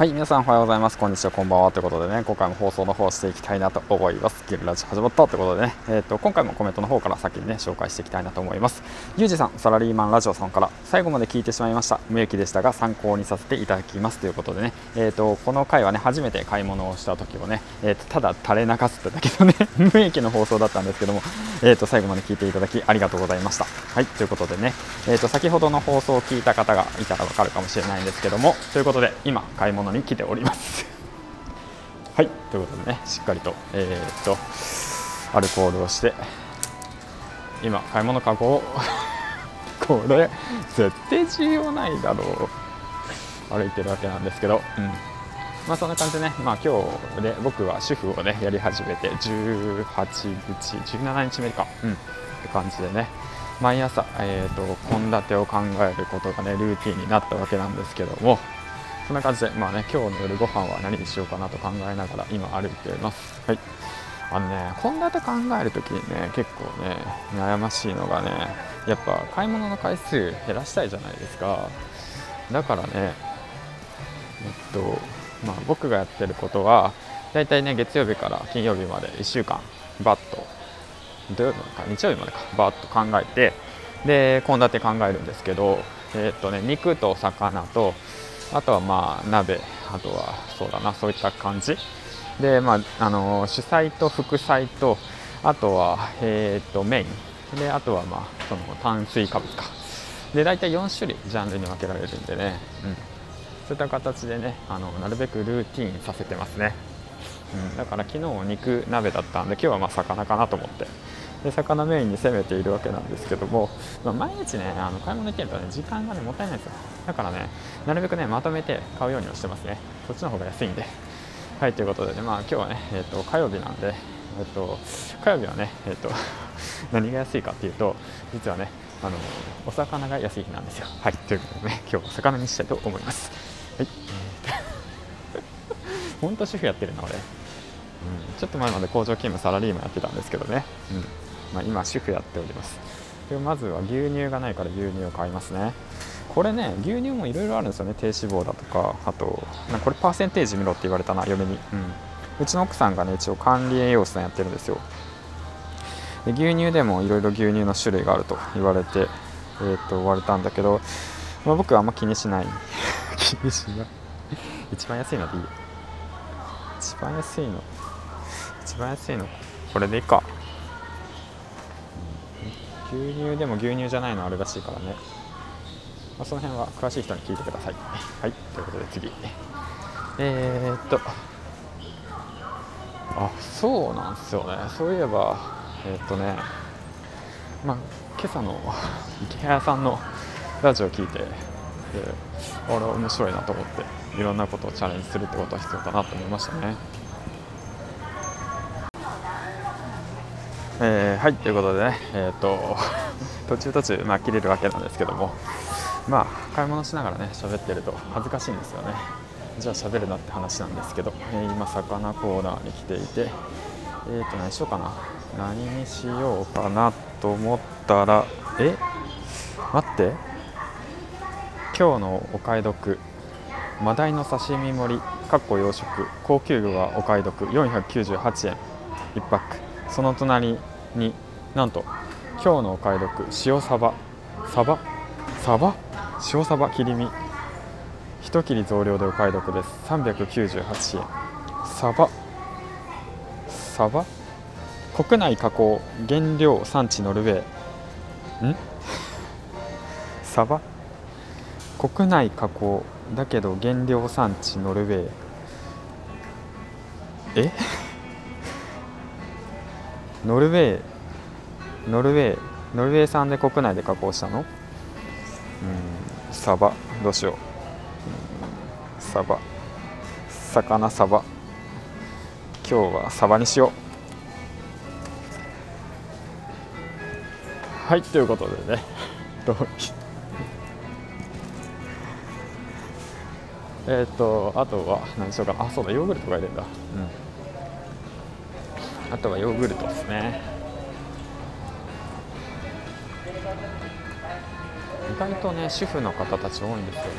はい皆さんおはようございます。こんにちはこんばんは。ということでね今回も放送の方していきたいなと思います。ゲルラジ始まったということでねえっ、ー、と今回もコメントの方から先にね紹介していきたいなと思います。ゆうじさんサラリーマンラジオさんから最後まで聞いてしまいました。無益でしたが参考にさせていただきます。ということでねえっ、ー、とこの回はね初めて買い物をした時をねえっ、ー、とただ垂れ流すってだけのね 無益の放送だったんですけどもえっ、と最後まで聞いていただきありがとうございました。はいということでねえっ、と先ほどの放送を聞いた方がいたらわかるかもしれないんですけどもということで今買い物に来ております。はいということでねしっかりと,、えー、っとアルコールをして今買い物かごを これ絶対重要ないだろう。歩いてるわけなんですけど、うん。まあ、そんな感じでね、まあ、今日で僕は主婦をねやり始めて18日17日目か、うん、って感じでね毎朝、えーと、献立を考えることがねルーティンになったわけなんですけどもそんな感じで、まあね、今日の夜ご飯は何にしようかなと考えながら今歩いています。はいあのね、献立考えるときにね、結構ね、悩ましいのがね、やっぱ買い物の回数減らしたいじゃないですか。だからね、えっと、まあ、僕がやってることは、だいたいね、月曜日から金曜日まで1週間、バッと、土曜日までか、日曜日までか、バッと考えて、で、献立考えるんですけど、えっとね、肉と魚と、あとはまあ鍋あとはそうだなそういった感じ。でまああの主菜と副菜とあとはえっ、とメインであとはまあその炭水化物か。で大体4種類ジャンルに分けられるんでね、うん、そういった形でねあのなるべくルーティンさせてますね、うん、だから昨日肉鍋だったんで今日はまあ魚かなと思って。で魚メインに攻めているわけなんですけども、まあ、毎日ねあの買い物行ってるとね時間がねもったいないですよ。だからねなるべくねまとめて買うようにはしてますね。そっちの方が安いんで。はいということでねまあ今日はねえ、ー、と火曜日なんでえ、ー、と火曜日はねえ、ー、と何が安いかっていうと実はねあのお魚が安い日なんですよ。はいということでね今日は魚にしたいと思います。はい。えー本当主婦やってるな俺。うん、ちょっと前まで工場勤務サラリーマンやってたんですけどね、うん。まあ、今主婦やっております。でまずは牛乳がないから牛乳を買いますね。これね牛乳もいろいろあるんですよね。低脂肪だとかあとなこれパーセンテージ見ろって言われたな嫁に、うん、うちの奥さんがね一応管理栄養士さんやってるんですよ。で牛乳でもいろいろ牛乳の種類があると言われて、えー、っと言われたんだけど、まあ、僕はあんま気にしない。気にしない。一番安いのでいい一番安いの。一番安いの。これでいいか。牛乳でも牛乳じゃないのあるらしいからね、まあ、その辺は詳しい人に聞いてください。はい。ということで次。えー、っと。あそうなんですよね。そういえばえー、っとね。まあ今朝の池谷さんのラジオを聞いてであれ面白いなと思っていろんなことをチャレンジするってことは必要だなと思いましたね。えー、はいということでね、えーと、途中途中、まあ、切れるわけなんですけども、まあ、買い物しながらね喋ってると恥ずかしいんですよね。じゃあ喋るなって話なんですけど、えー、今魚コーナーに来ていてえっ、ー、と何しようかな。何にしようかなと思ったらえ？待って。今日のお買い得。マダイの刺身盛りかっこ養殖高級魚がお買い得。498円。1パック。その隣になんと今日のお買い得塩サバ。サバ？サバ？塩サバ切り身。一切り増量でお買い得です。398円。サバ？サバ？国内加工。原料産地ノルウェー。ん？サバ？国内加工。だけど原料産地ノルウェー。え？ノルウェーノルウェーノルウェー産で国内で加工したの？うんサバどうしよう。サバ。魚サバ。今日はサバにしよう。はいということでね。えっとあとは何しようかな。あそうだヨーグルトがいるんだ。うんあとはヨーグルトですね。意外とね主婦の方たち多いんですよね。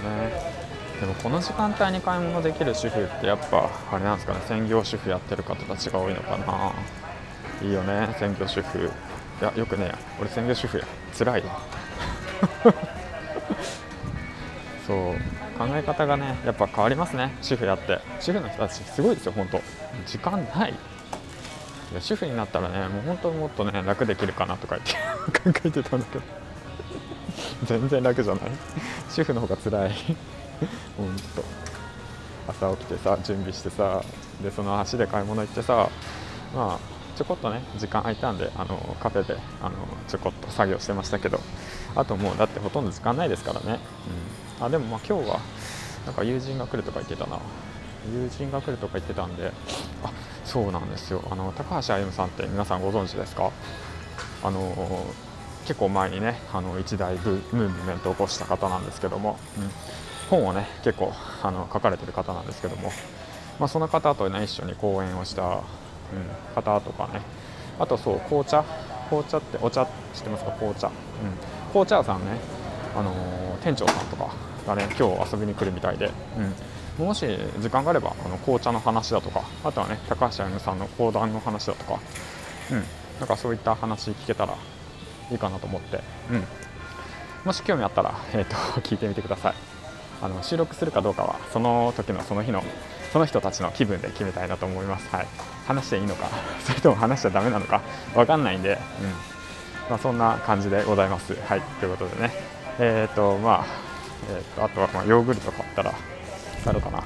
でもこの時間帯に買い物できる主婦ってやっぱあれなんですかね。専業主婦やってる方たちが多いのかな。いいよね専業主婦。いやよくね俺専業主婦や。辛い そう。考え方がねやっぱ変わりますね。主婦やって。主婦の人たちすごいですよ本当。時間ない。いや主婦になったらねもう本当もっとね楽できるかなとか言って 考えてたんだけど。全然楽じゃない。主婦の方が辛い。ほんと朝起きてさ準備してさでその足で買い物行ってさまあちょこっとね時間空いたんであのカフェであのちょこっと作業してましたけど。あともうだってほとんど時間ないですからね、うん、あでもまあ今日はなんか友人が来るとか言ってたな。友人が来るとか言ってたんであそうなんですよ。あの高橋歩さんって皆さんご存知ですか？あの結構前にねあの一大ブムーブメントを起こした方なんですけども、うん、本をね結構あの書かれてる方なんですけども、まあ、その方とね一緒に講演をした、うん、方とかね。あとそう紅茶？紅茶ってお茶？知ってますか？紅茶、うん、紅茶屋さんね、あの店長さんとかがね今日遊びに来るみたいで、うん、もし時間があればあの紅茶の話だとかあとはね高橋歩さんの講談の話だとか、うん、なんかそういった話聞けたらいいかなと思って、うん、もし興味あったら、えーと、聞いてみてください。あの収録するかどうかはその時のその日のその人たちの気分で決めたいなと思います、はい、話していいのか それとも話しちゃだめなのか分かんないんで、うん。まあ、そんな感じでございます。はい。ということでね。えっ、ー、とまあ、えーと、あとはまあヨーグルト買ったらあるかな。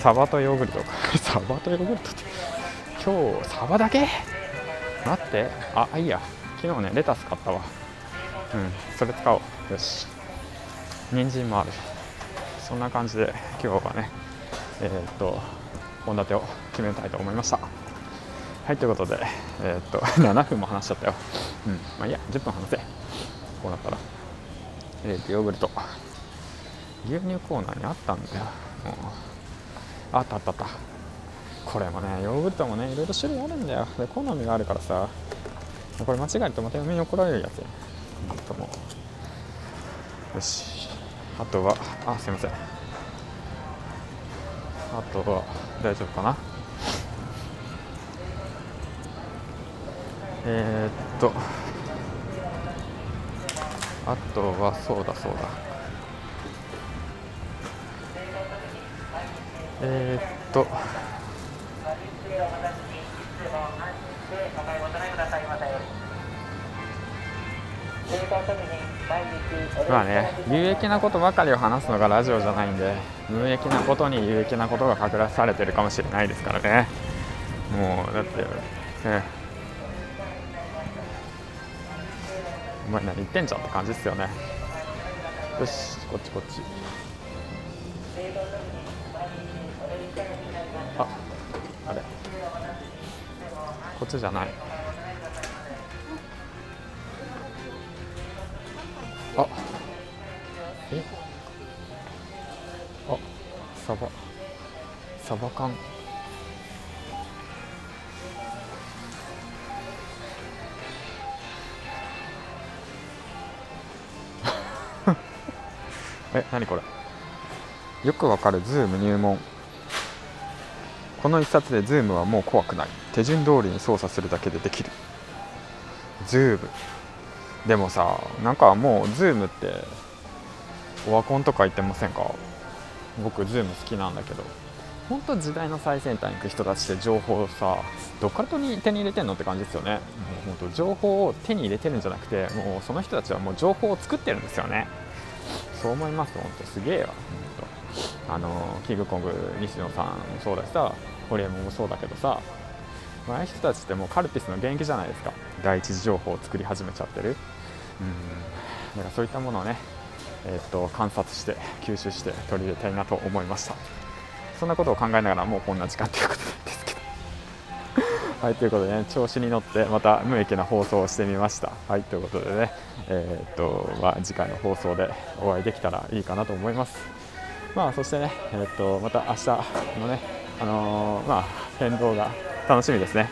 サバとヨーグルトか。サバとヨーグルトって。今日サバだけ？待って。あいいや。昨日ねレタス買ったわ。うんそれ使おう。よし。人参もある。そんな感じで今日はねえー、っと献立を決めたいと思いました。はいということでえー、っと 7分も話しちゃったよ。うんまあいいや。10分話せ。こうなったら。えー、っとヨーグルト。牛乳コーナーにあったんだよ。もう。あったあったあった。これもねヨーグルトもねいろいろ種類あるんだよ。で好みがあるからさ。これ間違えるとまた嫁に怒られるやつや。ともよし。あとはあすいません。あとは大丈夫かな？えー、っと。あとはそうだそうだ。えー、っと。まあね有益なことばかりを話すのがラジオじゃないんで無益なことに有益なことが隠されてるかもしれないですからね。もうだってねお前何言ってんじゃんって感じですよね。よしこっちこっち。ああれ。こっちじゃない。あ。え？あサバ。サバ缶。え何これ？よくわかる。ズーム入門。この一冊でズームはもう怖くない。手順通りに操作するだけでできる。ズーム。でもさなんかもうズームってオワコンとか言ってませんか？僕ズーム好きなんだけど。本当時代の最先端に行く人たちって情報をさどっから手に入れてんのって感じですよね。もう本当情報を手に入れてるんじゃなくてもうその人たちはもう情報を作ってるんですよね。そう思います本当すげえわ本当。あのキングコング西野さんもそうだしさホリエモンもそうだけどさああいう人たちってもうカルピスの元気じゃないですか。第一次情報を作り始めちゃってる。うん。だからそういったものをね、えー、っと観察して吸収して取り入れたいなと思いました。そんなことを考えながらもうこんな時間ということなんですけど。はいということでね調子に乗ってまた無益な放送をしてみました。はいということでねえー、っとまあ、次回の放送でお会いできたらいいかなと思います。まあそしてねえー、っとまた明日のねあのー、まあ変動が楽しみですね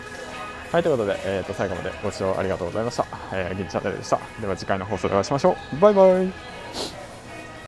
はい、ということで、えー、と最後までご視聴ありがとうございました。えー、銀チャンネルでした。では次回の放送でお会いしましょう。バイバイ。